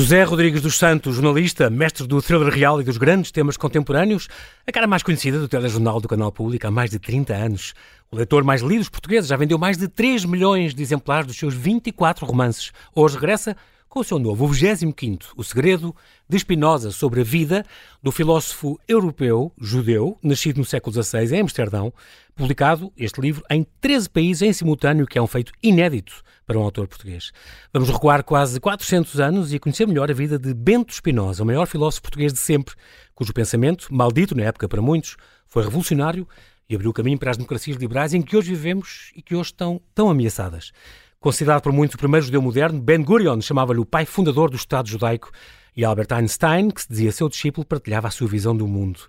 José Rodrigues dos Santos, jornalista, mestre do thriller real e dos grandes temas contemporâneos, a cara mais conhecida do telejornal do Canal Público há mais de 30 anos. O leitor mais lido dos portugueses já vendeu mais de 3 milhões de exemplares dos seus 24 romances. Hoje regressa com o seu novo, o 25 O Segredo de Spinoza sobre a vida do filósofo europeu, judeu, nascido no século XVI em Amsterdão, publicado este livro em 13 países em simultâneo, que é um feito inédito para um autor português. Vamos recuar quase 400 anos e conhecer melhor a vida de Bento Spinoza, o maior filósofo português de sempre, cujo pensamento, maldito na época para muitos, foi revolucionário e abriu o caminho para as democracias liberais em que hoje vivemos e que hoje estão tão ameaçadas. Considerado por muitos o primeiro judeu moderno, Ben Gurion chamava-lhe o pai fundador do Estado judaico e Albert Einstein, que se dizia seu discípulo, partilhava a sua visão do mundo.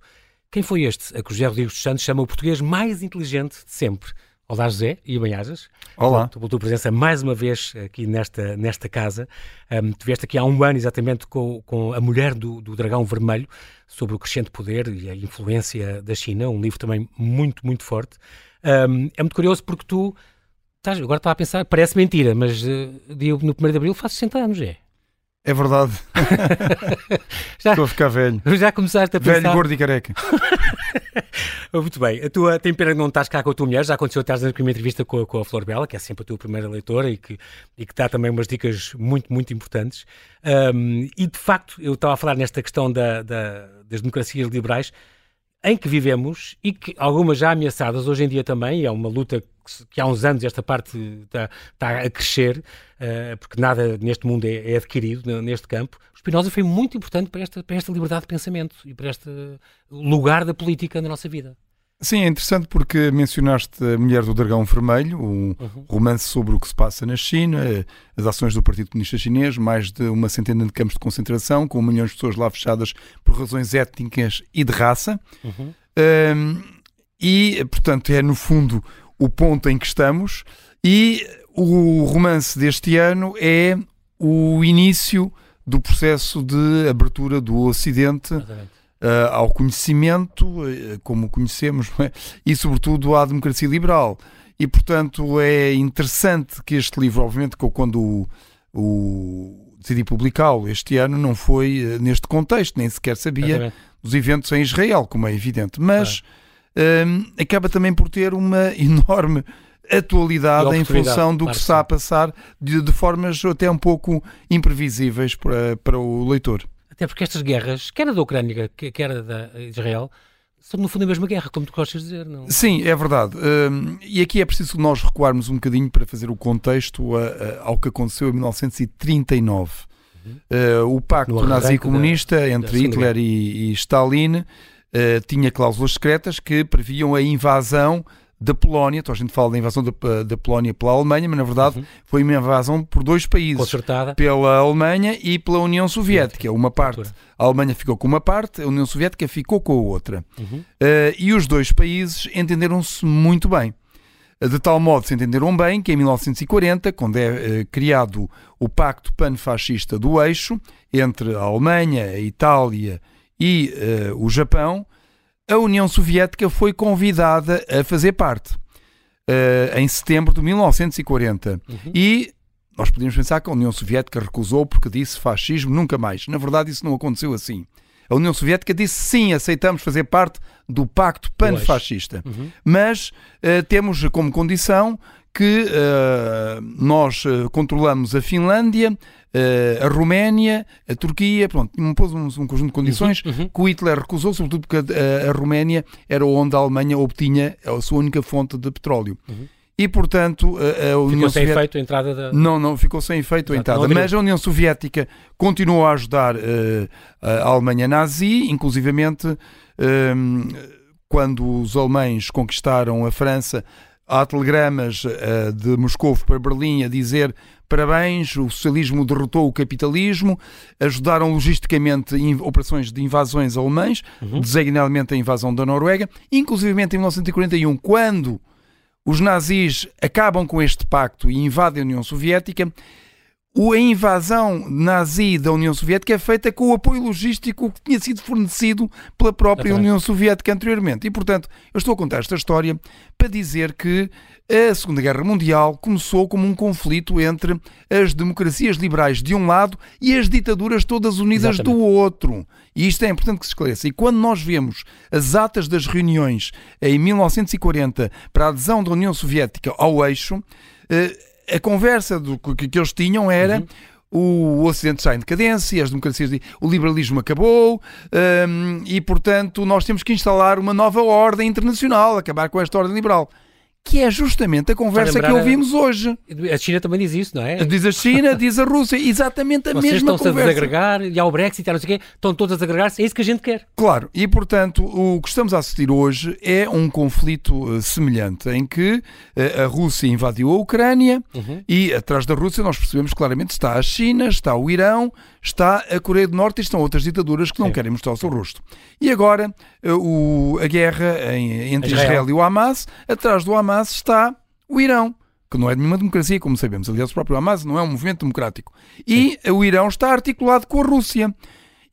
Quem foi este a que José Rodrigues dos Santos chama o português mais inteligente de sempre? Olá José, e bem-ajas. Olá. Pela tua presença mais uma vez aqui nesta, nesta casa. Um, tu vieste aqui há um ano exatamente com, com A Mulher do, do Dragão Vermelho, sobre o crescente poder e a influência da China, um livro também muito, muito forte. Um, é muito curioso porque tu Estás, agora estava a pensar, parece mentira, mas uh, no 1 de Abril faz 60 anos, é. É verdade. já, Estou a ficar velho. Já começaste a pensar. Velho, gordo e careca. Muito bem. A tua, tem pena que não estás cá com a tua mulher. Já aconteceu estás na primeira entrevista com a, com a Flor Bela, que é sempre a tua primeira leitora e que, e que dá também umas dicas muito, muito importantes. Um, e de facto, eu estava a falar nesta questão da, da, das democracias liberais em que vivemos e que algumas já ameaçadas hoje em dia também, é uma luta que, que há uns anos esta parte está, está a crescer, uh, porque nada neste mundo é, é, adquirido neste campo. O Spinoza foi muito importante para esta, para esta liberdade de pensamento e para este lugar da política na nossa vida. Sim, é interessante porque mencionaste a Mulher do Dragão Vermelho, um uhum. romance sobre o que se passa na China, as ações do Partido Comunista Chinês, mais de uma centena de campos de concentração, com milhões de pessoas lá fechadas por razões étnicas e de raça. Uhum. Um, e, portanto, é no fundo o ponto em que estamos. E o romance deste ano é o início do processo de abertura do Ocidente. Exatamente uh, ao conhecimento, uh, como conhecemos, é? e sobretudo à democracia liberal. E, portanto, é interessante que este livro, obviamente, que quando o, o decidi publicá-lo este ano, não foi uh, neste contexto, nem sequer sabia dos eventos em Israel, como é evidente, mas acaba também por ter uma enorme atualidade em função do claro que está a passar de, de, formas até um pouco imprevisíveis para, para o leitor. Até porque estas guerras, quer a da Ucrânia, quer a da Israel, são no fundo a mesma guerra, como tu gostas de dizer, não? Sim, é verdade. Um, e aqui é preciso nós recuarmos um bocadinho para fazer o contexto a, a, ao que aconteceu em 1939. Uhum. Uh, o pacto nazi-comunista entre da Hitler e, e, Stalin uh, tinha cláusulas secretas que previam a invasão da Polónia, então a gente fala da invasão da, da Polónia pela Alemanha, mas na verdade uhum. foi uma invasão por dois países, Concertada. pela Alemanha e pela União Soviética. Uma parte, a Alemanha ficou com uma parte, a União Soviética ficou com a outra. Uhum. Uh, e os dois países entenderam-se muito bem. De tal modo se entenderam bem que em 1940, quando é uh, criado o Pacto Panfascista do Eixo, entre a Alemanha, a Itália e uh, o Japão, a União Soviética foi convidada a fazer parte uh, em setembro de 1940. Uhum. E nós podemos pensar que a União Soviética recusou porque disse fascismo nunca mais. Na verdade, isso não aconteceu assim. A União Soviética disse sim, aceitamos fazer parte do Pacto Panfascista. Uhum. Mas uh, temos como condição que uh, nós controlamos a Finlândia, a Roménia, a Turquia, pronto, impôs um, um conjunto de condições uhum, uhum. que o Hitler recusou, sobretudo porque a, a, Roménia era onde a Alemanha obtinha a sua única fonte de petróleo. Uhum. E, portanto, a, a União ficou sem efeito a entrada da... Não, não, ficou sem efeito a entrada. Mas a União Soviética continuou a ajudar uh, a Alemanha nazi, inclusivamente uh, quando os alemães conquistaram a França, há telegramas uh, de Moscou para Berlim a dizer parabéns, o socialismo derrotou o capitalismo, ajudaram logisticamente operações de invasões alemães, uhum. designadamente a invasão da Noruega, inclusive em 1941, quando os nazis acabam com este pacto e invadem a União Soviética, a invasão nazi da União Soviética é feita com o apoio logístico que tinha sido fornecido pela própria. União Soviética anteriormente. E, portanto, eu estou a contar esta história para dizer que a Segunda Guerra Mundial começou como um conflito entre as democracias liberais de um lado e as ditaduras todas unidas Exatamente. do outro. E isto é importante que se esclareça. E quando nós vemos as atas das reuniões em 1940 para a adesão da União Soviética ao eixo, eh, a conversa do, que, que eles tinham era. Uhum o Ocidente está em decadência, as democracias, o liberalismo acabou um, e, portanto, nós temos que instalar uma nova ordem internacional, acabar com esta ordem liberal que é justamente a conversa que ouvimos hoje. A China também diz isso, não é? Diz a China, diz a Rússia, exatamente a Vocês mesma conversa. estão-se a desagregar, e ao Brexit, e não sei o quê, estão todos a desagregar-se, é isso que a gente quer. Claro, e portanto o que estamos a assistir hoje é um conflito uh, semelhante, em que uh, a Rússia invadiu a Ucrânia uhum. e atrás da Rússia nós percebemos claramente está a China, está o Irão, está a Coreia do Norte e estão outras ditaduras que não Sim. querem mostrar o seu rosto. E agora uh, o, a guerra em, entre Israel. Israel e o Hamas, atrás do Hamas está o Irão, que não é nenhuma democracia, como sabemos. Aliás, o próprio Hamas não é um movimento democrático. E Sim. o Irão está articulado com a Rússia.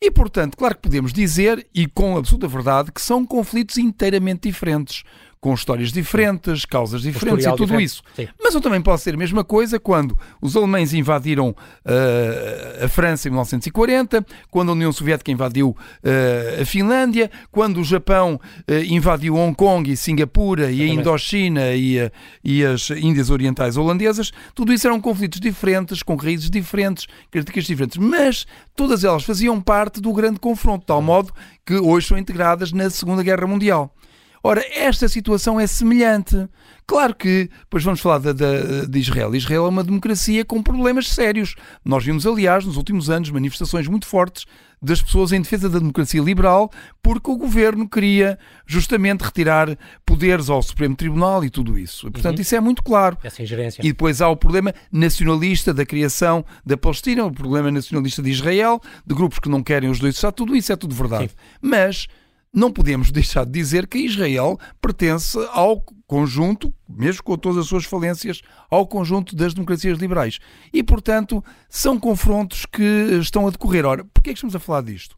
E, portanto, claro que podemos dizer, e com absoluta verdade, que são conflitos inteiramente diferentes com histórias diferentes, causas diferentes e tudo diferente. isso. Sim. Mas eu também posso ser a mesma coisa quando os alemães invadiram uh, a França em 1940, quando a União Soviética invadiu uh, a Finlândia, quando o Japão uh, invadiu Hong Kong e Singapura e a Indochina e, a, e as Índias Orientais Holandesas. Tudo isso eram conflitos diferentes, com raízes diferentes, características diferentes, mas todas elas faziam parte do grande confronto, de tal modo que hoje são integradas na Segunda Guerra Mundial. Ora, esta situação é semelhante. Claro que, depois vamos falar de, de, de, Israel. Israel é uma democracia com problemas sérios. Nós vimos, aliás, nos últimos anos, manifestações muito fortes das pessoas em defesa da democracia liberal, porque o governo queria justamente retirar poderes ao Supremo Tribunal e tudo isso. Portanto, uhum. isso é muito claro. Essa ingerência. E depois há o problema nacionalista da criação da Palestina, o problema nacionalista de Israel, de grupos que não querem os dois Estados, tudo isso é tudo verdade. Sim. Mas não podemos deixar de dizer que Israel pertence ao conjunto, mesmo com todas as suas falências, ao conjunto das democracias liberais. E, portanto, são confrontos que estão a decorrer. Ora, porquê é que estamos a falar disto?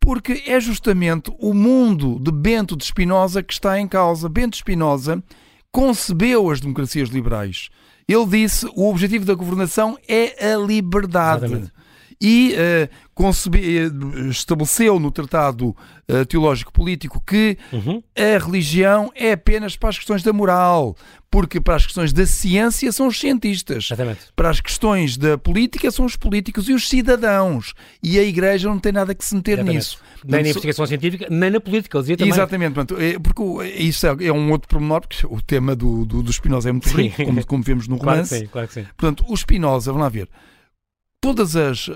Porque é justamente o mundo de Bento de Spinoza que está em causa. Bento de Spinoza concebeu as democracias liberais. Ele disse o objetivo da governação é a liberdade. Exatamente e uh, estabeleceu no Tratado uh, Teológico Político que uhum. a religião é apenas para as questões da moral, porque para as questões da ciência são os cientistas, Exatamente. para as questões da política são os políticos e os cidadãos, e a Igreja não tem nada que se meter Exatamente. nisso. Nem na investigação científica, nem na política, dizia também. Exatamente, portanto, é, porque isso é, é, um outro pormenor, porque o tema do, do, do Spinoza é muito rico, como, como vemos no romance. Claro que sim, claro que sim. Portanto, o Spinoza, vamos lá ver, Todas as eh,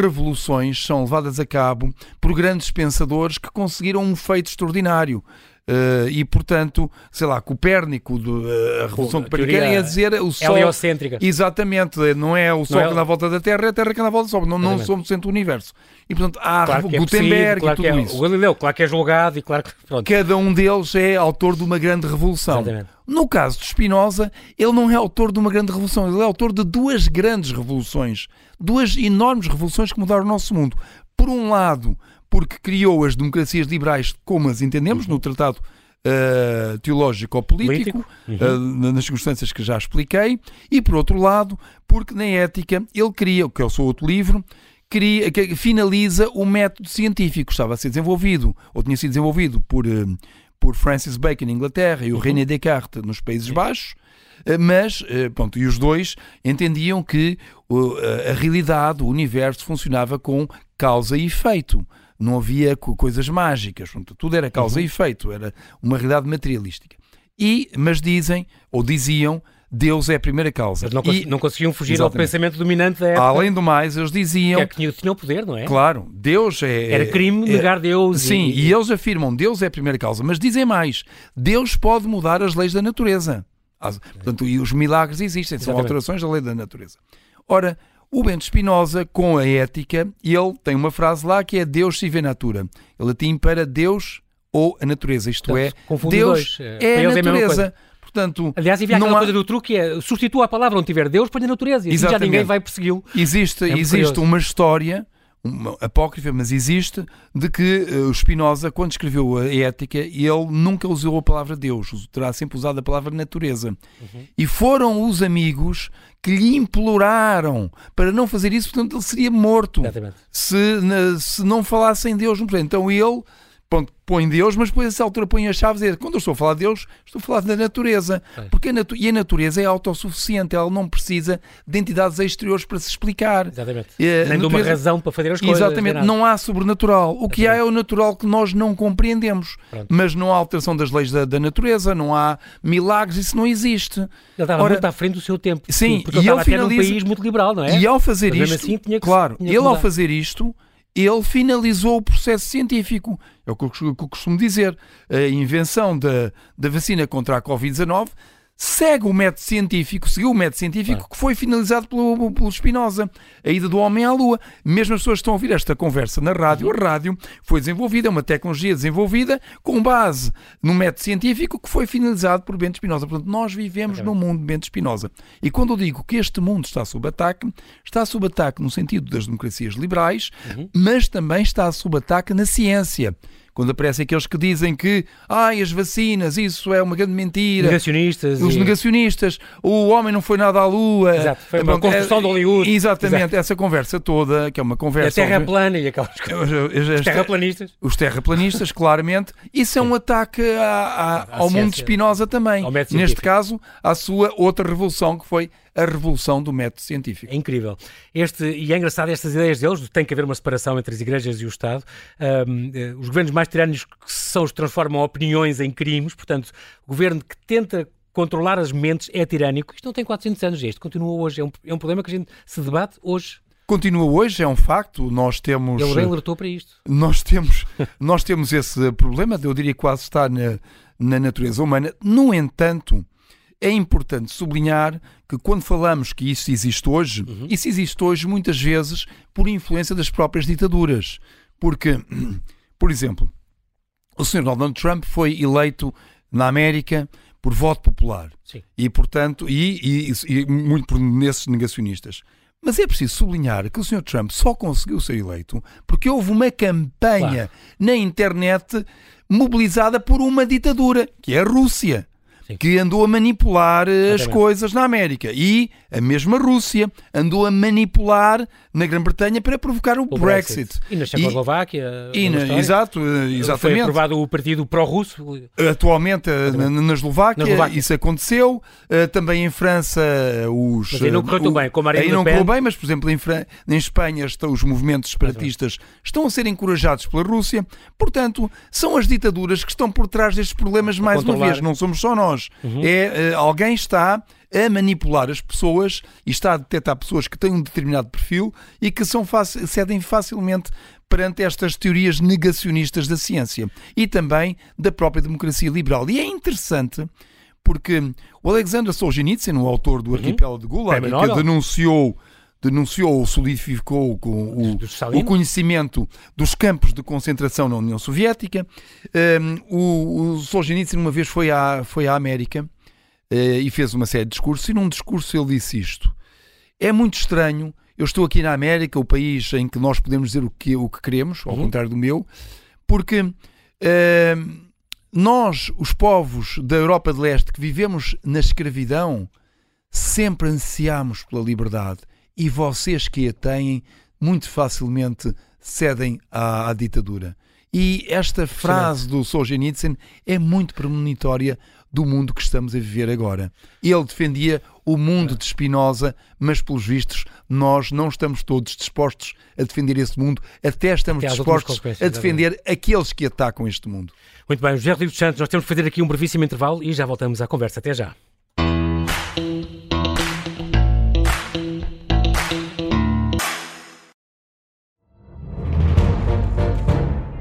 revoluções são levadas a cabo por grandes pensadores que conseguiram um feito extraordinário. Uh, e portanto, sei lá, Copérnico, uh, a Revolução Copernicana ia dizer o Sol. Heliocêntrica. Exatamente, não é o Sol é... que dá a volta da Terra, é a Terra que dá a volta do Sol. Não, não somos centro do universo. E portanto, há claro é Gutenberg claro e tudo é, isso. O Galileu, claro que é julgado e claro que. Pronto. Cada um deles é autor de uma grande revolução. Exatamente. No caso de Spinoza, ele não é autor de uma grande revolução, ele é autor de duas grandes revoluções. Duas enormes revoluções que mudaram o nosso mundo. Por um lado, porque criou as democracias liberais como as entendemos uhum. no Tratado uh, teológico ou político, político. Uhum. Uh, nas circunstâncias que já expliquei, e por outro lado, porque na ética ele cria, que é o seu outro livro, cria, que finaliza o método científico, estava a ser desenvolvido, ou tinha sido desenvolvido por, uh, por Francis Bacon na Inglaterra e o uhum. René Descartes nos Países Baixos, mas, pronto, e os dois entendiam que a realidade, o universo funcionava com causa e efeito não havia coisas mágicas, tudo era causa uhum. e efeito, era uma realidade materialística. E, mas dizem, ou diziam, Deus é a primeira causa. Mas não, cons e, não conseguiam fugir exatamente. ao pensamento dominante da época. Além do mais, eles diziam... Que é que tinham, poder, não é? Claro, Deus é... Era crime é, negar Deus. Sim, e... e... eles afirmam, Deus é a primeira causa, mas dizem mais, Deus pode mudar as leis da natureza. Portanto, e os milagres existem, são Exatamente. alterações da lei da natureza. Ora, o Bento Spinoza, com a ética, ele tem uma frase lá que é Deus sive natura. Ele latim para Deus ou a natureza, isto é, Deus é, é a natureza. portanto. Aliás, havia aquela há... coisa do truque é substitua a palavra onde tiver Deus, põe a natureza e assim já ninguém vai persegui-lo. Existe, é existe uma história uma apócrifa, mas existe, de que uh, o Spinoza, quando escreveu a Ética, ele nunca usou a palavra Deus, terá sempre usado a palavra natureza. Uhum. E foram os amigos que lhe imploraram para não fazer isso, portanto ele seria morto se, se não falassem Deus. Então ele põe Deus, mas depois a essa altura põe as chaves e quando eu estou a falar de Deus, estou a falar da natureza. É. Porque a natu e a natureza é autossuficiente, ela não precisa de entidades exteriores para se explicar. Exatamente. É, Nem natureza, de uma razão para fazer as coisas. Exatamente, não há sobrenatural. O que há é o natural que nós não compreendemos. Pronto. Mas não há alteração das leis da, da, natureza, não há milagres, isso não existe. Ele estava Ora, muito à frente do seu tempo. Sim, porque ele estava finaliza... num país muito liberal, não é? E ao fazer mas isto, assim, claro, ele ao fazer isto ele finalizou o processo científico. É o que eu costumo dizer. A invenção da, da vacina contra a Covid-19 segue o método científico, seguiu o método científico que foi finalizado pelo, pelo Spinoza, a ida do homem à Lua. Mesmo as pessoas que estão a ouvir esta conversa na rádio, a rádio foi desenvolvida, é uma tecnologia desenvolvida com base no método científico que foi finalizado por Bento Spinoza. Portanto, nós vivemos okay. no mundo de Bento Spinoza. E quando eu digo que este mundo está sob ataque, está sob ataque no sentido das democracias liberais, uhum. mas também está sob ataque na ciência quando aparecem aqueles que dizem que ai, as vacinas, isso é uma grande mentira. Negacionistas. Os e... negacionistas, o homem não foi nada à lua. Exato, foi uma construção é, de Hollywood. Exatamente, Exato. essa conversa toda, que é uma conversa. a terra plana e aquelas coisas. Os terraplanistas. Os terraplanistas, claramente. Isso é um ataque à, à, ao mundo de Spinoza também. Neste caso, à sua outra revolução, que foi a revolução do método científico. É incrível. Este, e é engraçado estas ideias deles, tem que haver uma separação entre as igrejas e o Estado. Um, eh, os governos mais tirânicos são os que transformam opiniões em crimes, portanto, o governo que tenta controlar as mentes é tirânico. Isto não tem 400 anos, isto continua hoje. É um, é um problema que a gente se debate hoje. Continua hoje, é um facto. Nós temos. Ele bem alertou para isto. Nós temos, nós temos esse problema, eu diria que quase está na, na natureza humana. No entanto, é importante sublinhar que quando falamos que isso existe hoje, uhum. isso existe hoje muitas vezes por influência das próprias ditaduras. Porque, por exemplo, o Sr. Donald Trump foi eleito na América por voto popular. Sim. E, portanto, e, e, e muito por nesses negacionistas. Mas é preciso sublinhar que o Sr. Trump só conseguiu ser eleito porque houve uma campanha claro. na internet mobilizada por uma ditadura, que é a Rússia. Sim. que andou a manipular eh, as coisas na América. E a mesma Rússia andou a manipular na Grã-Bretanha para provocar o, o Brexit. Brexit. E na Checoslováquia. E, e na, exato, eh, exatamente. Foi aprovado o partido pró-russo. Atualmente eh, na, na, Eslováquia, na, Eslováquia, isso aconteceu. também em França, os. Mas aí não correu tão bem, como Aí não correu bem, mas por exemplo em, Fran... em Espanha estão, os movimentos separatistas estão a ser encorajados pela Rússia. Portanto, são as ditaduras que estão por trás destes problemas, mais uma vez. Não somos só nós. Uhum. É, alguém está a manipular as pessoas e está a detectar pessoas que têm um determinado perfil e que são cedem facilmente perante estas teorias negacionistas da ciência e também da própria democracia liberal. E é interessante porque o Alexander Solzhenitsyn, o autor do uhum. Arquipélago de Gulag, que denunciou denunciou ou solidificou com o, o, conhecimento dos campos de concentração na União Soviética. Um, o, o Solzhenitsyn uma vez foi à, foi à América e fez uma série de discursos, e num discurso ele disse isto. É muito estranho, eu estou aqui na América, o país em que nós podemos dizer o que, o que queremos, ao uhum. contrário do meu, porque uh, nós, os povos da Europa de Leste que vivemos na escravidão, sempre ansiamos pela liberdade e vocês que a têm, muito facilmente cedem à, à ditadura. E esta frase do Solzhenitsyn é muito premonitória do mundo que estamos a viver agora. Ele defendia o mundo de Spinoza, mas pelos vistos nós não estamos todos dispostos a defender esse mundo, até estamos até dispostos a defender aqueles que atacam este mundo. Muito bem, José Rodrigues Santos, nós temos que fazer aqui um brevíssimo intervalo e já voltamos à conversa. Até já.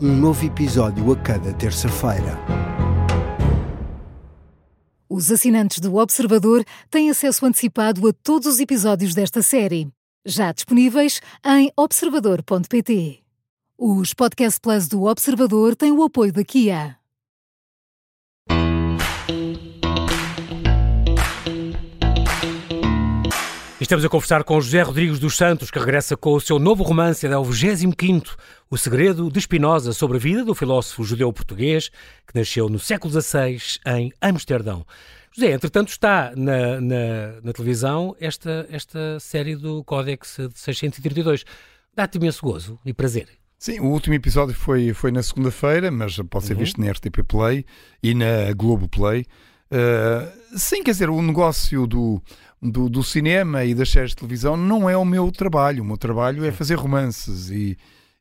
Um novo episódio a cada terça-feira. Os assinantes do Observador têm acesso antecipado a todos os episódios desta série, já disponíveis em observador.pt. Os Podcast Plus do Observador têm o apoio da Kia. Estamos a conversar com José Rodrigues dos Santos, que regressa com o seu novo romance, é o 25 O Segredo de Spinoza, sobre a vida do filósofo judeu-português, que nasceu no século XVI em Amsterdão. José, entretanto, está na, na, na televisão esta, esta série do Códex de 632. Dá-te imenso gozo e prazer. Sim, o último episódio foi, foi na segunda-feira, mas pode ser uhum. visto na RTP Play e na Globo Play. Uh, sim, quer dizer, o negócio do, do, do, cinema e das séries de televisão não é o meu trabalho. O meu trabalho é fazer romances e,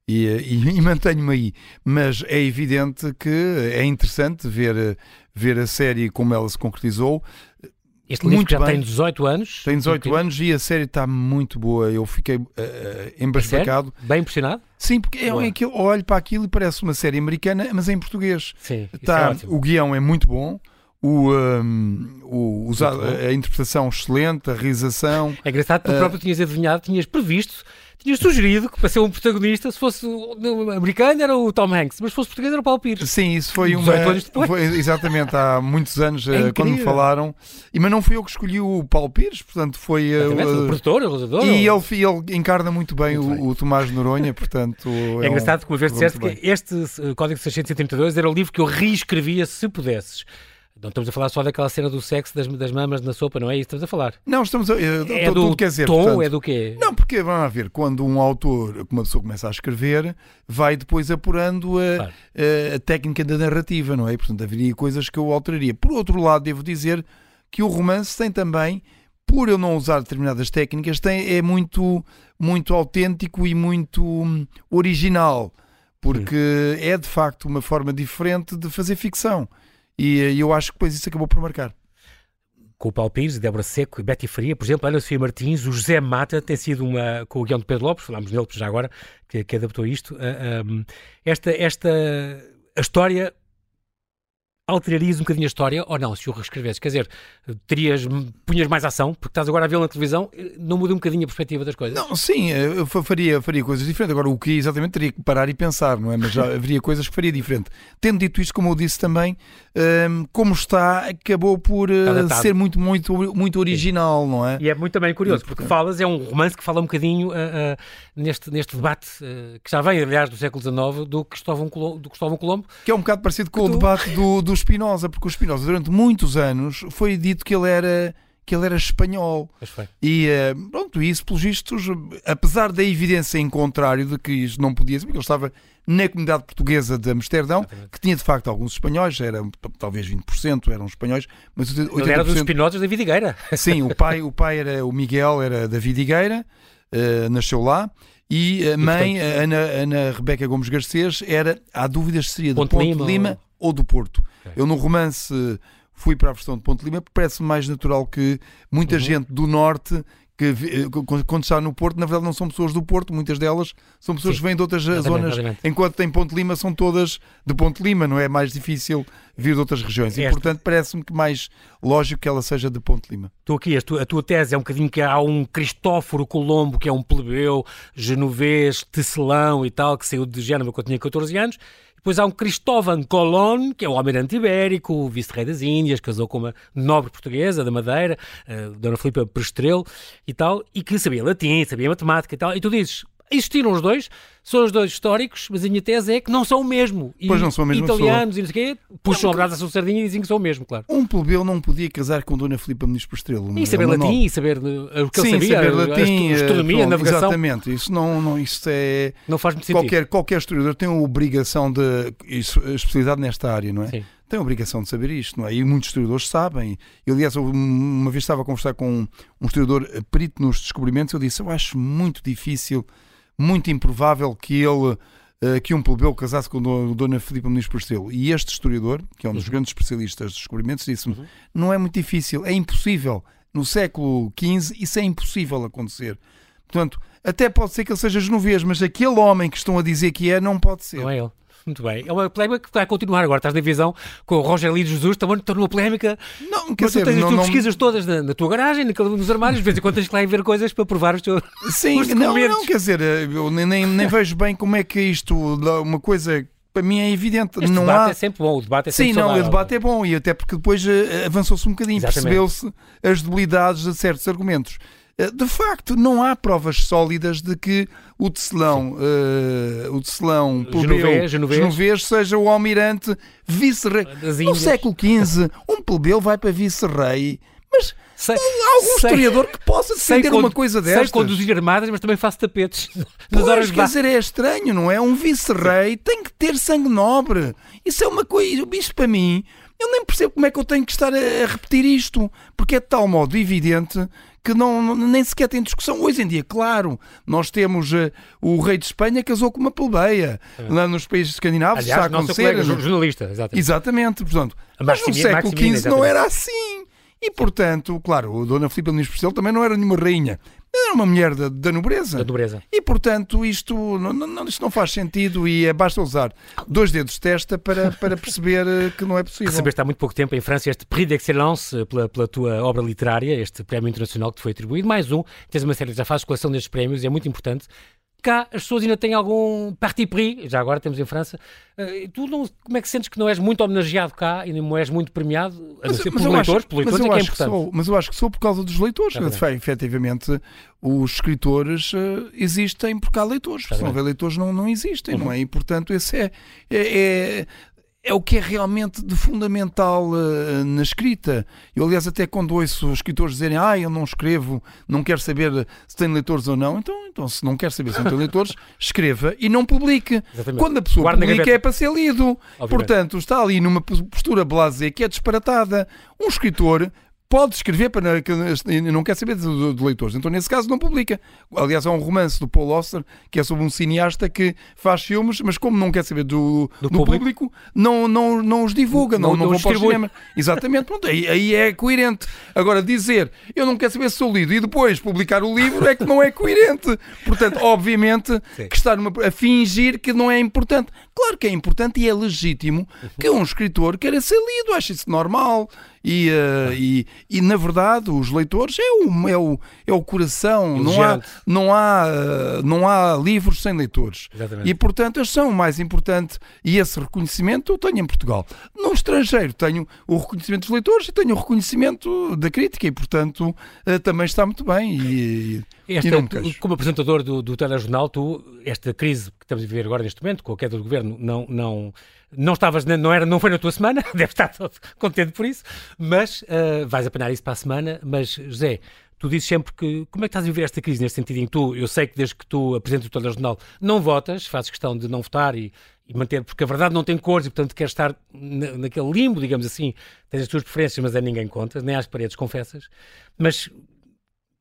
e, e, e mantenho-me aí. Mas é evidente que é interessante ver, ver a série como ela se concretizou. Este livro muito já bem. tem 18 anos. Tem 18 anos e a série está muito boa. Eu fiquei uh, embasbacado. Bem impressionado? Sim, porque é, é que eu olho para aquilo e parece uma série americana, mas é em português. Sim, tá, é o guião é muito bom o, um, o, a, a, interpretação excelente, a realização. É engraçado, tu uh, próprio tinhas adivinhado, tinhas previsto, tinhas sugerido que para ser um protagonista, se fosse americano era o Tom Hanks, mas se fosse português era o Paulo Pires. Sim, isso foi uma. Foi, exatamente, há muitos anos, é quando me falaram. E, mas não fui eu que escolhi o Paulo Pires, portanto foi. Uh, o produtor, o realizador. E ou... ele, ele encarna muito bem, muito o, bem. o, Tomás Noronha, portanto. É, é engraçado um, que uma vez disseste que este Código 632 era o livro que eu reescrevia se pudesses. Não estamos a falar só daquela cena do sexo das, das mamas na sopa, não é isso que estamos a falar? Não, estamos a. É, é do quer dizer, tom, portanto, é do quê? Não, porque vamos ver, quando um autor, uma pessoa começa a escrever, vai depois apurando a, claro. a, a, técnica da narrativa, não é? Portanto, haveria coisas que eu alteraria. Por outro lado, devo dizer que o romance tem também, por eu não usar determinadas técnicas, tem, é muito, muito autêntico e muito hum, original, porque Sim. é de facto uma forma diferente de fazer ficção. E, e eu acho que depois isso acabou por marcar. Com o Paulo Pires, Débora Seco Betty Faria, por exemplo, Ana Sofia Martins, o José Mata tem sido uma, com o guião de Pedro Lopes, falámos nele já agora, que, que adaptou isto, uh, ah, um, esta, esta a história alterarias um bocadinho a história ou não, se o reescrevesse? Quer dizer, terias, punhas mais ação, porque estás agora a vê-lo na televisão, não muda um bocadinho a perspectiva das coisas? Não, sim, eu faria, faria coisas diferentes. Agora, o que exatamente teria que parar e pensar, não é? Mas já haveria coisas que faria diferente. Tendo dito isto, como eu disse também, um, como está, acabou por uh, ser muito, muito, muito original, sim. não é? E é muito também curioso, porque falas, é um romance que fala um bocadinho uh, uh, neste, neste debate que já vem, aliás, do século XIX, do Cristóvão Colombo, do Cristóvão Colombo. Que é um bocado parecido com o debate do, do Spinoza, porque o Spinoza durante muitos anos foi dito que ele era que ele era espanhol. E uh, pronto, isso, pelos vistos, apesar da evidência em contrário de que isto não podia ser, porque ele estava na comunidade portuguesa de Amsterdão, Exatamente. que tinha de facto alguns espanhóis, era, talvez 20% eram espanhóis, mas 80%... Ele era dos Espinosos da Vidigueira. Sim, o pai, o pai era, o Miguel era da Vidigueira, uh, nasceu lá, e a mãe, a Ana, Ana Rebeca Gomes Garcês, era, há dúvidas se seria do Ponte, Ponte Lima, Lima ou... do Porto. Okay. Eu no romance fui para a versão de Ponte Lima porque parece mais natural que muita uhum. gente do Norte que eh, quando está no Porto, na verdade não são pessoas do Porto, muitas delas são pessoas Sim. que vêm de outras exatamente, zonas, exatamente. enquanto tem Ponte Lima são todas de Ponte Lima, não é mais difícil vir de outras regiões e portanto parece-me que mais lógico que ela seja de Ponte Lima. Tu aqui, a tua, a tua tese é um bocadinho que há um Cristóforo Colombo que é um plebeu, genovês, tecelão e tal, que saiu de Génova quando tinha 14 anos depois há um Cristóvão Colón, que é o almirante ibérico, o vice-rei das Índias, casou com uma nobre portuguesa da Madeira, uh, Dona Filipa Prestrelo e tal, e que sabia latim, sabia matemática e tal. E tu dizes, existiram os dois, são os dois históricos, mas a minha tese é que não são o mesmo. E pois não são a mesma Italianos pessoa. e não sei o quê, puxam o braço à sua sardinha e dizem que são o mesmo, claro. Um plebeu não podia casar com Dona Filipa Muniz Estrela. E saber latim, e saber uh, o que Sim, ele sabia, saber latim, astronomia, pronto, navegação. Exatamente, isso não, não isso é... Não faz muito qualquer, sentido. Qualquer historiador tem a obrigação de... especialidade nesta área, não é? Sim tem a obrigação de saber isto, não é? E muitos historiadores sabem. Eu, aliás, uma vez estava a conversar com um historiador perito nos descobrimentos, eu disse, eu acho muito difícil muito improvável que ele uh, que um plebeu casasse com a Dona Filipa Muniz Porcelo. E este historiador, que é um dos uhum. grandes especialistas dos descobrimentos, disse-me: uhum. não é muito difícil, é impossível. no século XV, isso é impossível acontecer. Portanto, até pode ser que ele seja genovês, mas aquele homem que estão a dizer que é, não pode ser. Não é ele. Muito bem. É uma polémica que vai continuar agora. Estás na visão com o Roger de Jesus, também estou numa polémica. Não, quer dizer, tu tens as não, tuas não- pesquisas todas na, na tua garagem, nos armários, de vez em quando tens que lá ir ver coisas para provar os teus. Sim, os não, não, quer dizer, eu nem, nem, nem vejo bem como é que isto, uma coisa, para mim é evidente, Este não debate há... é sempre bom, o debate é sempre Sim, não, o saudável. debate é bom e até porque depois eh, avançou-se um bocadinho, percebeu-se as debilidades de certos argumentos. Eh, De facto, não há provas sólidas de que o tecelão, eh, o tecelão plebeu Genovês, genovês. genovês seja o almirante vice-rei. No século XV, um plebeu vai para vice-rei, mas Sei, há algum sei- historiador que possa sei defender uma coisa Sei destas. conduzir armadas, mas também faço tapetes Pois, horas quer dizer, é estranho, não é? Um vice-rei tem que ter sangue nobre. Isso é uma coisa. Isto para mim, eu nem percebo como é que eu tenho que estar a, a repetir isto, porque é de tal modo evidente que não, nem sequer tem discussão. Hoje em dia, claro, nós temos eh, o rei de Espanha casou com uma plebeia. Lá nos países escandinavos está a Aliás, acontecer. colega jor- jornalista, exatamente. Exatamente, portanto. A Mas no século XV não era assim. E, portanto, claro, o Dona Filipa Nunes Porcel também não era nenhuma rainha. Era uma mulher da, da nobreza. Da nobreza. E, portanto, isto não, não- isto não faz sentido e é, basta usar dois dedos de testa para, para perceber eh, que não é possível. Recebeste há muito pouco tempo em França este Prix d'Excellence eh, pela, pela tua obra literária, este prémio internacional que te foi atribuído. Mais um, tens uma série, já fazes coleção destes prémios, é muito importante. Cá as pessoas ainda têm algum parti pris, já agora temos em França. Eh, tu não, como é que sentes que não és muito homenageado cá e não és muito premiado, a não ser por eu leitores? acho- por leitores mas é é acho importante. sou, mas eu acho que sou por causa dos leitores. É verdade. Efe- efetivamente, os escritores eh, existem porque há leitores. Se não houver leitores, não, não existem, não é? E, portanto, esse é, é, é, o que é realmente de fundamental eh, na escrita. Eu, aliás, até quando ouço os escritores dizerem ah, eu não escrevo, não quero saber se tem leitores ou não, então, então se não quer saber se não tem leitores, escreva e não publique. Exatamente. Quando a pessoa Guarda publica é para ser lido. Obviamente. Portanto, está ali numa postura blasé que é disparatada. Um escritor pode escrever para que não quer saber de, de leitores, então nesse caso não publica. Aliás, há um romance do Paul Auster que é sobre um cineasta que faz filmes, mas como não quer saber do, Do do público. público, não, não, não os divulga, não, Não- não, não para o cinema. Exatamente, pronto, aí, aí é coerente. Agora, dizer eu não quero saber se sou lido e depois publicar o livro é que não é coerente. Portanto, obviamente Sim. que está numa- a fingir que não é importante. Claro que é importante e é legítimo que um escritor queira ser lido, acho isso normal. E, eh, e, e, na verdade, os leitores é o, é o, é o coração. Não há, não, há, eh, não há livros sem leitores. Exatamente. E, portanto, eles são o mais importante. E esse reconhecimento eu tenho em Portugal. No estrangeiro, tenho o reconhecimento dos leitores e tenho o reconhecimento da crítica. E, portanto, eh, também está muito bem. E, Esta, tu, queixo. como apresentador do, do telejornal, tu, esta crise que estamos a viver agora neste momento, com a queda do governo, não, não, não estavas, não, era, não foi na tua semana, deve estar todo contente por isso, mas ah, vais apanhar isso para a semana. Mas, José, tu dizes sempre que. Como é que estás a viver esta crise neste sentido em que tu, eu sei que desde que tu apresentas o telejornal, não votas, fazes questão de não votar e, e manter, porque a verdade não tem cores e, portanto, queres estar na- naquele limbo, digamos assim, tens as tuas preferências, mas a ninguém contas, nem às paredes confessas. Mas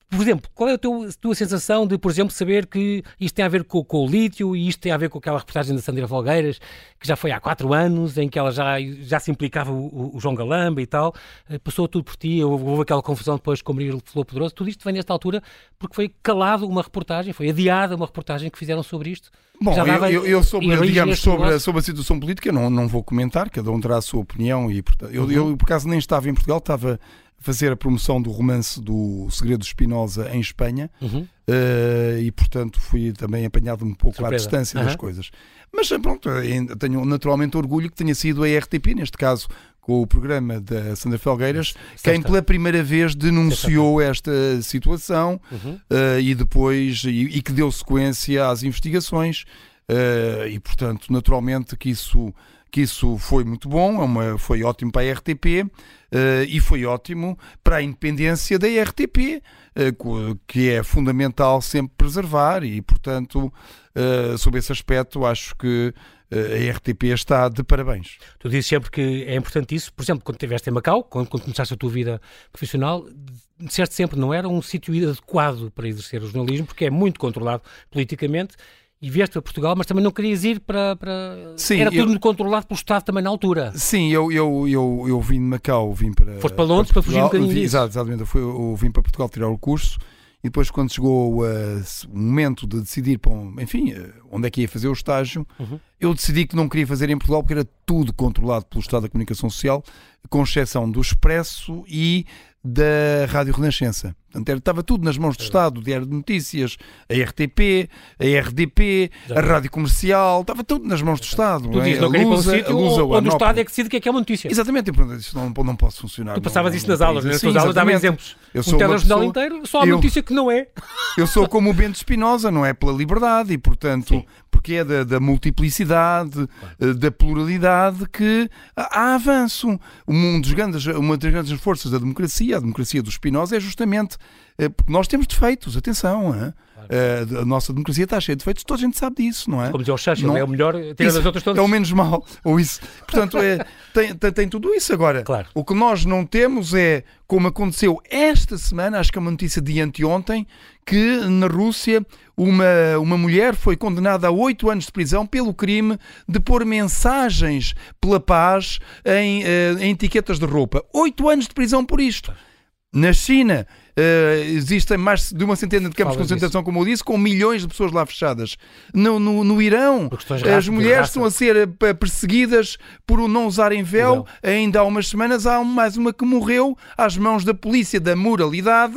por exemplo, qual é a tua, a tua sensação de, por exemplo, saber que isto tem a ver com, com o lítio e isto tem a ver com aquela reportagem da Sandra Folgueiras, que já foi há quatro anos, em que ela já, já se implicava o, o- João Galamba e tal, eh, passou tudo por ti, houve, aquela confusão depois com o Maria Flor Poderoso, tudo isto vem nesta altura porque foi calado uma reportagem, foi adiada uma reportagem que fizeram sobre isto. Bom, eu, eu, eu sobre, digamos, sobre, negócio. sobre a situação política não, não vou comentar, cada um terá a sua opinião e portanto, eu, eu, por acaso nem estava em Portugal, estava fazer a promoção do romance do Segredo de Espinosa em Espanha Uhum. eh, e portanto fui também apanhado um pouco Surpresa. à distância das Aham. coisas. Mas eh, pronto, ainda tenho naturalmente orgulho que tenha sido a RTP, neste caso com o programa da Sandra Felgueiras, quem Sexta. pela primeira vez denunciou esta situação Uhum. eh, e depois e, e que deu sequência às investigações eh, e portanto naturalmente que isso que isso foi muito bom, é uma, foi ótimo para a RTP eh, e foi ótimo para a independência da RTP, eh, co- que é fundamental sempre preservar e, portanto, eh, sob esse aspecto, acho que eh, a RTP está de parabéns. Tu dizes sempre que é importante isso. Por exemplo, quando estiveste em Macau, quando, quando começaste a tua vida profissional, disseste sempre que não era um sítio adequado para exercer o jornalismo, porque é muito controlado politicamente e vieste a Portugal, mas também não querias ir para. para... Sim, Era tudo eu- controlado pelo Estado também na altura. Sim, eu, eu, eu, eu vim de Macau, vim para. Foste para Londres para fugir um bocadinho disso. Exato, exatamente. Eu, fui, eu vim para Portugal tirar o curso e depois, quando chegou uh, o momento de decidir, para um- enfim, uh, onde é que ia fazer o estágio, Uhum. eu decidi que não queria fazer em Portugal porque era tudo controlado pelo Estado da Comunicação Social, com exceção do Expresso e da Rádio Renascença. Portanto, era- estava tudo nas mãos do Estado, o Diário de Notícias, a RTP, a RDP, a Rádio Comercial, estava tudo nas mãos do Estado. Tu é? dizes, não A quero ir para um a sítio onde o. Estado é que decide o que é que é uma notícia. Exatamente, eu isso não, não pode funcionar. Tu num- passavas isso nas aulas, nas tuas aulas exatamente. exemplos. Eu Um sou uma telejornal inteiro, só há eu- notícia que não é. Eu sou como o Bento Espinosa, não é pela liberdade e, portanto. Porque é da, da multiplicidade, eh, da pluralidade que há avanço. Um dos grandes, uma das grandes forças da democracia, a democracia do Espinosa, é justamente porque nós temos defeitos, atenção. Eh, a nossa democracia está cheia de defeitos, toda a gente sabe disso, não é? Como dizia o Churchill, Não- é o melhor, as outras todas. É o menos mal, ou isso. Portanto, é, tem, tem, tem tudo isso agora. Claro. O que nós não temos é, como aconteceu esta semana, acho que é uma notícia de anteontem, que na Rússia uma, uma mulher foi condenada a oito anos de prisão pelo crime de pôr mensagens pela paz em, eh, em etiquetas de roupa. Oito anos de prisão por isto. Na China eh, existem mais de uma centena de campos de Falas concentração, como eu disse, com milhões de pessoas lá fechadas. No, no, no Irão, de as raça- de mulheres estão a ser eh, perseguidas por não usarem véu. Véu. Ainda há umas semanas há mais uma que morreu às mãos da polícia da moralidade,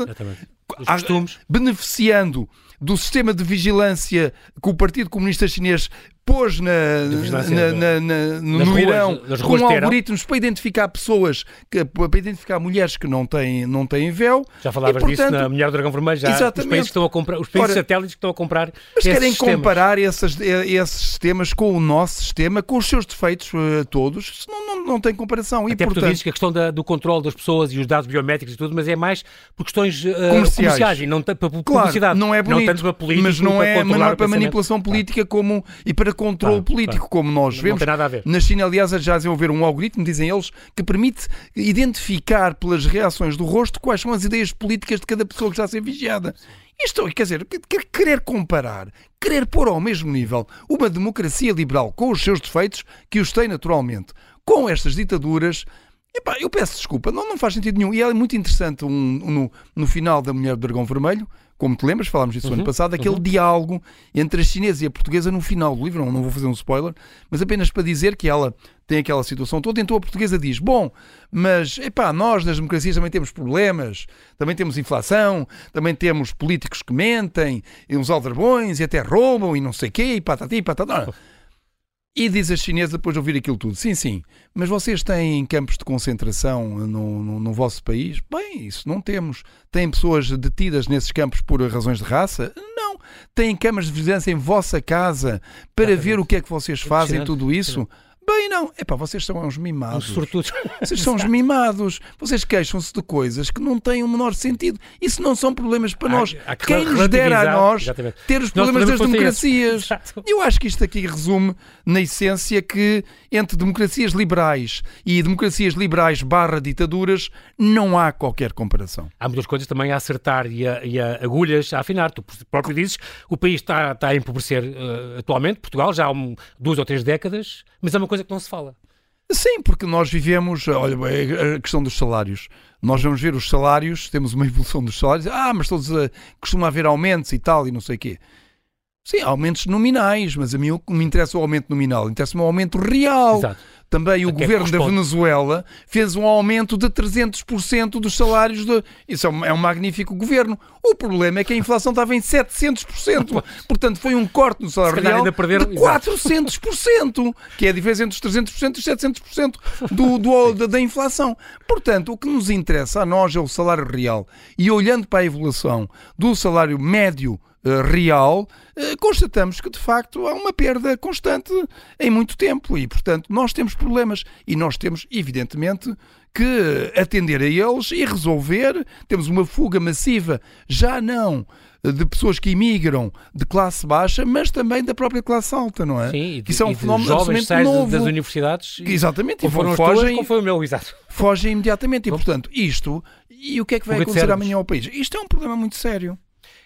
beneficiando do sistema de vigilância que o Partido Comunista Chinês pôs na, De vigilância na- na- no, ruas, Irão com algoritmos para identificar pessoas, que, para identificar mulheres que não têm, não têm véu. Já falavas E, disso na Mulher do Dragão Vermelho, já os Exatamente. países que estão a comprar, os países Ora, satélites que estão a comprar Mas querem sistemas. comparar esses, esses sistemas com o nosso sistema, com os seus defeitos eh, todos, não, não, não tem comparação. E, Até porque tu portanto, dizes que a questão da- do controle das pessoas e os dados biométricos e tudo, mas é mais por questões eh, Comerciais. comerciais e não para Claro, publicidade. não é bonito, tanto para político, mas não é, mas não é para manipulação política como, e para controle político, como nós Não vemos. tem nada a ver. Na China, aliás, já desenvolveram um algoritmo, dizem eles, que permite identificar pelas reações do rosto quais são as ideias políticas de cada pessoa que está a ser vigiada. Isto, quer dizer, que- que- querer comparar, querer pôr ao mesmo nível uma democracia liberal com os seus defeitos, que os tem naturalmente, com estas ditaduras, epá, eu peço desculpa, não, não faz sentido nenhum. E é muito interessante um- um- no, no final da Mulher do Dragão Vermelho, como te lembras, falámos disso Uhum, ano passado, aquele diálogo entre a chinesa e a portuguesa no final do livro, não, não vou fazer um spoiler, mas apenas para dizer que ela tem aquela situação toda, então a portuguesa diz, bom, mas, epá, nós nas democracias também temos problemas, também temos inflação, também temos políticos que mentem, e uns aldrabões, e até roubam, e não sei o quê, e patati, e patata. E diz a chinesa depois de ouvir aquilo tudo: sim, sim, mas vocês têm campos de concentração no, no, no vosso país? Bem, isso não temos. Têm pessoas detidas nesses campos por razões de raça? Não. Têm câmaras de vigilância em vossa casa para ver o que é que vocês fazem, tudo isso? Bem, não. Epá, vocês são uns mimados. Vocês são uns mimados. Vocês queixam-se de coisas que não têm o menor sentido. Isso não são problemas para nós. há que Quem nos dera a nós exatamente. ter os problemas das democracias. Eu acho que isto aqui resume, na essência, que entre democracias liberais e democracias liberais barra ditaduras não há qualquer comparação. Há muitas coisas também a acertar e a, e a agulhas a afinar. Tu próprio dizes o país está, está a empobrecer eh, atualmente, Portugal, já há um- duas ou três décadas, mas é uma coisa que não se fala. Sim, porque nós vivemos, olha, é a questão dos salários. Nós vamos ver os salários, temos uma evolução dos salários. Ah, mas todos a, costuma haver aumentos e tal e não sei o quê. Sim, aumentos nominais, mas a mim o que me interessa o aumento nominal, interessa-me o aumento real. Exato. Também o A é governo da? Venezuela fez um aumento de 300% dos salários. De... Isso é um, é um magnífico governo. O problema é que a inflação estava em 700%. Portanto, foi um corte no salário real ainda perderam- de exato. 400%, que é a diferença entre os 300% e os 700% do, do, da, da inflação. Portanto, o que nos interessa a nós é o salário real. E olhando para a evolução do salário médio real, eh, constatamos que de facto há uma perda constante em muito tempo e, portanto, nós temos problemas e nós temos, evidentemente, que atender a eles e resolver. Temos uma fuga massiva, já não eh, de pessoas que imigram de classe baixa, mas também da própria classe alta, não é? Sim, e de, Isso é um fenómeno jovens absolutamente novo. das universidades. e- Exatamente, e foram tuas, fogem, como foi o meu, exato. fogem imediatamente. E, portanto, isto, e o que é que vai acontecer amanhã ao país? Isto é um problema muito sério.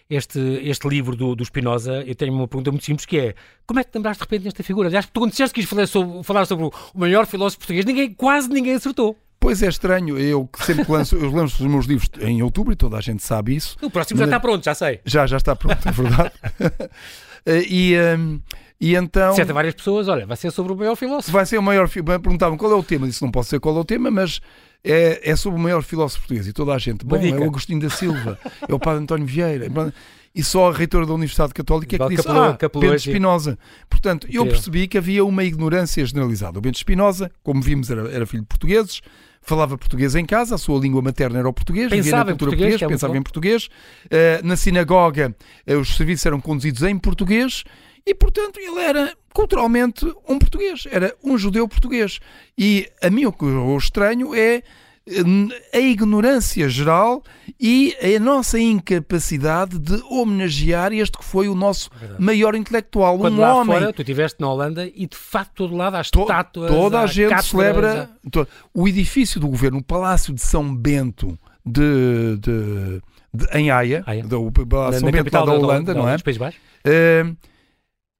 Este, este livro do, do Spinoza, eu tenho uma pergunta muito simples que é como é que te lembraste de repente desta figura? Aliás, tu quando disseste que falar sobre, falar sobre o maior filósofo português, ninguém, quase ninguém acertou. Pois é estranho, eu que sempre lanço, eu lanço os meus livros em outubro e toda a gente sabe isso. O próximo já está pronto, já sei. Já, já está pronto, é verdade. e, um, e então. Certo, várias pessoas, olha, vai ser sobre o maior filósofo. Vai ser o maior filósofo. Perguntavam qual é o tema, disse não posso ser qual é o tema, mas é, é sobre o maior filósofo português. E toda a gente, bom, é o Agostinho da Silva, é o Padre António Vieira. E só a reitora da Universidade Católica é que disse, ah, Bento Espinosa. Portanto, eu percebi que havia uma ignorância generalizada. O Bento Espinosa, como vimos, era, era filho de portugueses, falava português em casa, a sua língua materna era o português, pensava vivia na cultura português, portuguesa, é pensava em português. Uh, na sinagoga, uh, os serviços eram conduzidos em português e, portanto, ele era culturalmente um português, era um judeu português. E a mim o que eu estranho é a ignorância geral e a nossa incapacidade de homenagear este que foi o nosso Verdade. maior intelectual, Quando um lá homem. Fora, tu estiveste na Holanda e de facto todo lado há estátuas, to, toda a gente cátedras, celebra to, o edifício do governo, o Palácio de São Bento de, de, de em Haia, Haia. Do, Palácio São Bento da, da Holanda, da, não é? Dos Países Baixos. Uh,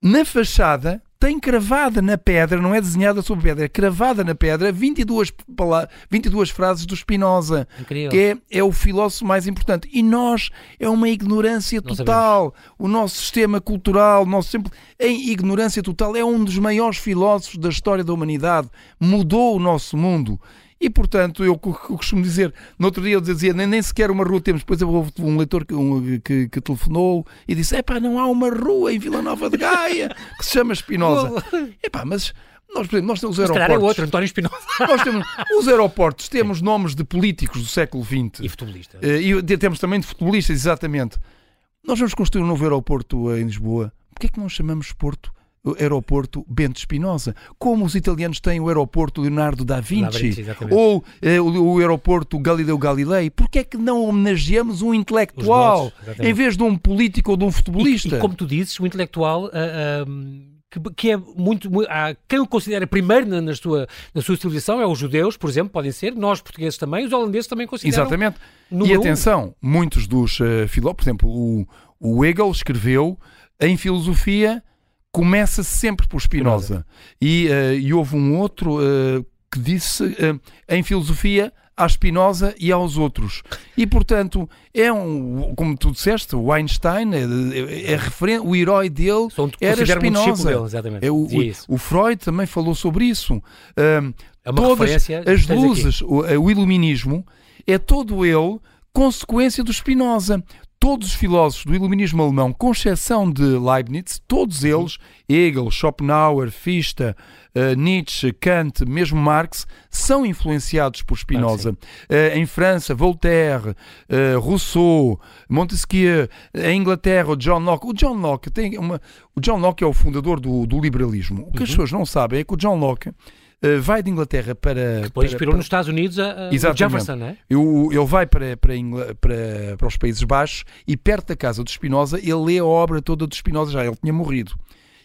na fachada tem cravada na pedra, não é desenhada sobre pedra, é cravada na pedra 22, 22 frases do Spinoza, Incrível. que é, é o filósofo mais importante. E nós é uma ignorância total. O nosso sistema cultural, nosso sempre em ignorância total, é um dos maiores filósofos da história da humanidade. Mudou o nosso mundo. E, portanto, eu, costumo dizer, no outro dia eu dizia, nem, nem sequer uma rua temos. Depois houve um leitor que, um, que, que telefonou e disse: Epá, não há uma rua em Vila Nova de Gaia que se chama Espinosa. Epá, mas nós, por exemplo, nós temos os Mas aeroportos. é outro, António Espinosa. Nós temos os aeroportos, temos nomes de políticos do século XX. E futebolista. Eh, E temos também de futebolistas, exatamente. Nós vamos construir um novo aeroporto em Lisboa. Porquê é que não chamamos Porto? O aeroporto Bento Espinosa, como os italianos têm o aeroporto Leonardo da Vinci, Da Vinci, ou eh, o, o, aeroporto Galileu Galilei, porquê é que não homenageamos um intelectual nossos, em vez de um político ou de um futebolista? E, e como tu dizes, o intelectual. Uh, que, que, é muito. muito há, quem o considera primeiro na, na, sua, na sua civilização é os judeus, por exemplo, podem ser, nós portugueses também, os holandeses também consideram. Exatamente. E atenção, um. muitos dos uh, filósofos, por exemplo, o, o Hegel escreveu em filosofia começa sempre por Spinoza. E, uh, e, houve um outro uh, que disse uh, em filosofia a Spinoza e aos outros. E portanto, é um, como tu disseste, o Einstein é, é, referente, o herói dele São, era Spinoza. Dele, exatamente. É, o, o, o, Freud também falou sobre isso. é uma todas as luzes, o, o iluminismo é todo ele consequência do Spinoza todos os filósofos do iluminismo alemão, com exceção de Leibniz, todos eles, Hegel, Schopenhauer, Fichte, uh, Nietzsche, Kant, mesmo Marx, são influenciados por Spinoza. Uh, em França, Voltaire, uh, Rousseau, Montesquieu, em Inglaterra, o John Locke. O John Locke, tem uma, o John Locke é o fundador do, do liberalismo. O que uhum. as pessoas não sabem é que o John Locke vai de Inglaterra para. Depois para, inspirou para, nos Estados Unidos a, a Jefferson, não é? Ele vai para, para, para, para os Países Baixos e, perto da casa do Spinoza, ele lê a obra toda do Spinoza, já ele tinha morrido.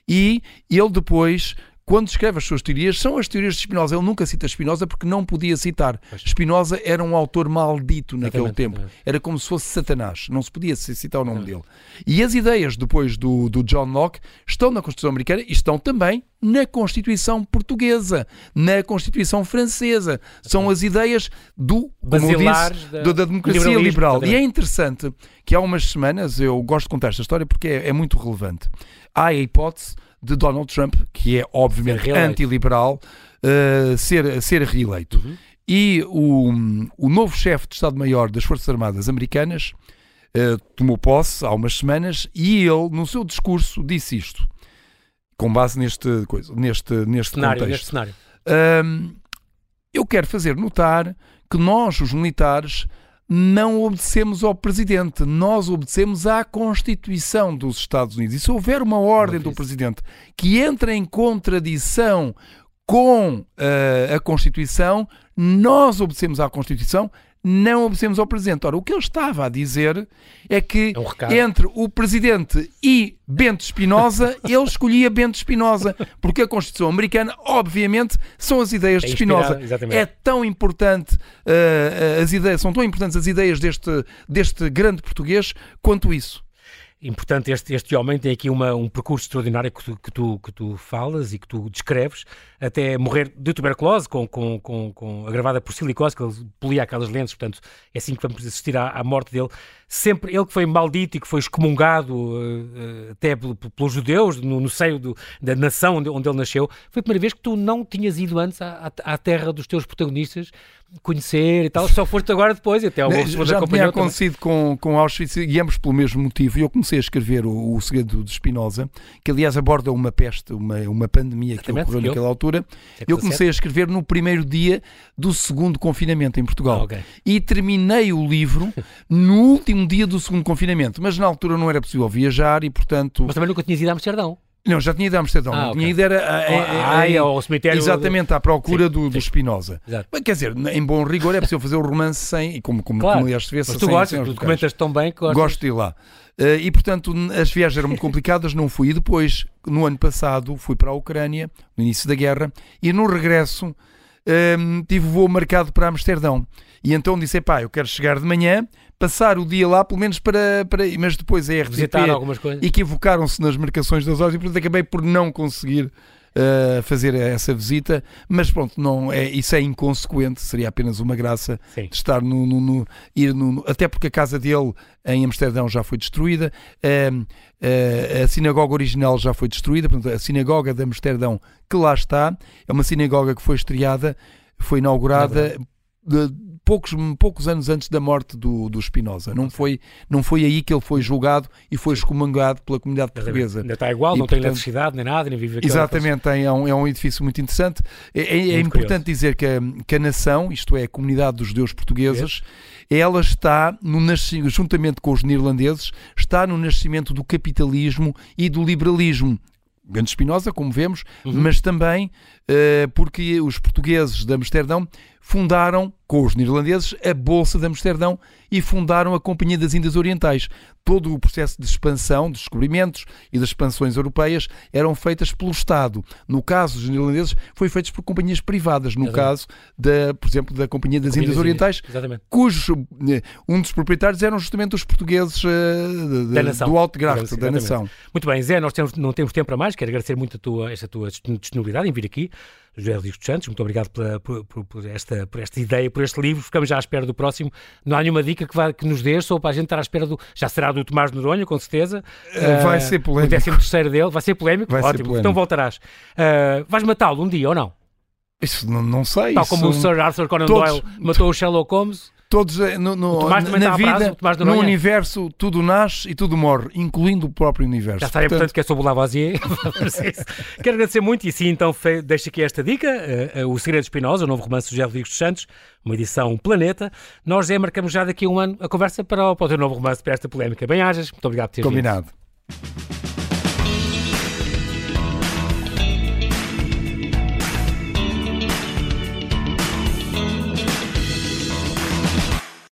E ele depois quando escreve as suas teorias, são as teorias de Spinoza. Ele nunca cita Spinoza porque não podia citar. Pois. Spinoza era um autor maldito naquele exatamente, tempo. Exatamente. Era como se fosse Satanás. Não se podia citar o nome dele. E as ideias depois do, do John Locke estão na Constituição Americana e estão também na Constituição Portuguesa, na Constituição Francesa. São as ideias do, como disse, da, da, democracia liberal. E é interessante que há umas semanas, eu gosto de contar esta história porque é, é muito relevante. Há a hipótese de Donald Trump, que é obviamente antiliberal, uh, ser, ser reeleito. Uhum. E o, o novo chefe de Estado-Maior das Forças Armadas Americanas uh, tomou posse há umas semanas e ele, no seu discurso, disse isto, com base neste, coisa, neste, neste cenário, contexto. Neste cenário. Uh, eu quero fazer notar que nós, os militares, não obedecemos ao Presidente, nós obedecemos à Constituição dos Estados Unidos. E se houver uma ordem do Presidente que entra em contradição com uh, a Constituição, nós obedecemos à Constituição, não obedecemos ao Presidente. Ora, o que ele estava a dizer é que é um entre o Presidente e Bento Espinosa, ele escolhia Bento Espinosa, porque a Constituição Americana, obviamente, são as ideias de Espinosa. É tão importante, uh, as ideias, são tão importantes as ideias deste, deste grande português quanto isso. Importante, este, este homem tem aqui uma, um percurso extraordinário que tu, que, tu, que tu falas e que tu descreves, até morrer de tuberculose, com, com, com, com agravada por silicose, que ele polia aquelas lentes, portanto, é assim que vamos assistir à, à morte dele. Sempre ele que foi maldito e que foi excomungado uh, até pelos judeus, no, no seio do, da nação onde, onde, ele nasceu, foi a primeira vez que tu não tinhas ido antes à, à, à terra dos teus protagonistas conhecer e tal, só foste agora depois até o Já tinha acontecido com, com Auschwitz e ambos pelo mesmo motivo. E eu comecei a escrever o, o Segredo de Spinoza, que aliás aborda uma peste, uma, uma pandemia que ocorreu naquela altura. Eu comecei a escrever no primeiro dia do segundo confinamento em Portugal. Ah, okay. E terminei o livro no último dia do segundo confinamento. Mas na altura não era possível viajar e, portanto. Mas também nunca tinhas ido a Amsterdão. Não, já tinha ido a Amsterdão. Ah, okay. Tinha ido era, a, a, a, ao cemitério. Exatamente, à procura sim, do, do Spinoza. Mas, quer dizer, em bom rigor é possível fazer o romance sem, e como, como, claro. como aliás se vê, Mas tu sem, gostas, sem tu documentas tão bem que gostas. Gosto de ir lá. Uh, e portanto, as viagens eram muito complicadas, não fui. E depois, no ano passado, fui para a Ucrânia, no início da guerra, e no regresso um, tive o voo marcado para Amsterdão. E então disse: pá, eu quero chegar de manhã, passar o dia lá, pelo menos para. para mas depois a RTP equivocaram-se nas marcações das horas e portanto acabei por não conseguir Uh, fazer essa visita, mas pronto, não é, isso é inconsequente, seria apenas uma graça Sim. de estar no, no, no ir no, até porque a casa dele em Amsterdão já foi destruída, uh, uh, a sinagoga original já foi destruída, portanto, a sinagoga de Amsterdão que lá está, é uma sinagoga que foi estreada, foi inaugurada de, poucos, poucos anos antes da morte do, do Spinoza. Não foi, não foi aí que ele foi julgado e foi excomungado pela comunidade portuguesa. Ainda está igual, e, não portanto, tem eletricidade nem nada, nem vive aqui. Exatamente, é, um, é um edifício muito interessante. É, é, é importante dizer que a, que a nação, isto é, a comunidade dos judeus portugueses, ela está no nascimento, juntamente com os neerlandeses, está no nascimento do capitalismo e do liberalismo. Gante Espinosa, como vemos, uhum. mas também uh, porque os portugueses de Amsterdão fundaram, com os neerlandeses, a Bolsa de Amsterdão e fundaram a Companhia das Índias Orientais. Todo o processo de expansão, de descobrimentos e das expansões europeias eram feitas pelo Estado. No caso dos neerlandeses, foi feitos por companhias privadas. No Exatamente. caso, da, por exemplo, da Companhia das Índias Orientais, cujos eh, um dos proprietários eram justamente os portugueses uh, de, da do Alto Grafto, da nação. Muito bem, Zé, nós temos, não temos tempo para mais. Quero agradecer muito a tua, esta tua disponibilidade em vir aqui. José Luís dos Santos, muito obrigado pela, por, por, esta, por esta ideia, por este livro. Ficamos já à espera do próximo. Não há nenhuma dica que, vai, que nos dês, só para a gente estar à espera do. Já será do Tomás Noronha, com certeza. Uh, vai ser polémico. O 13 terceiro dele, vai ser polémico. Vai Ótimo, ser polémico. então voltarás. Uh, vais matá-lo um dia ou não? Isso não, não sei. Tal como o Sir Arthur Conan Todos... Doyle matou o Sherlock Holmes todos eh, no, no na vida, prazo, no universo, tudo nasce e tudo morre, incluindo o próprio universo. Já está, portanto, portanto que é sobre o Lavoisier. Quero agradecer muito e sim, então deixo aqui esta dica, uh, uh, O Segredo Espinosa, o novo romance do José Rodrigues dos Santos, uma edição Planeta. Nós já marcamos já daqui a um ano a conversa para, para o teu novo romance, para esta polémica. Bem-ajas, muito obrigado por teres Combinado. Vindo.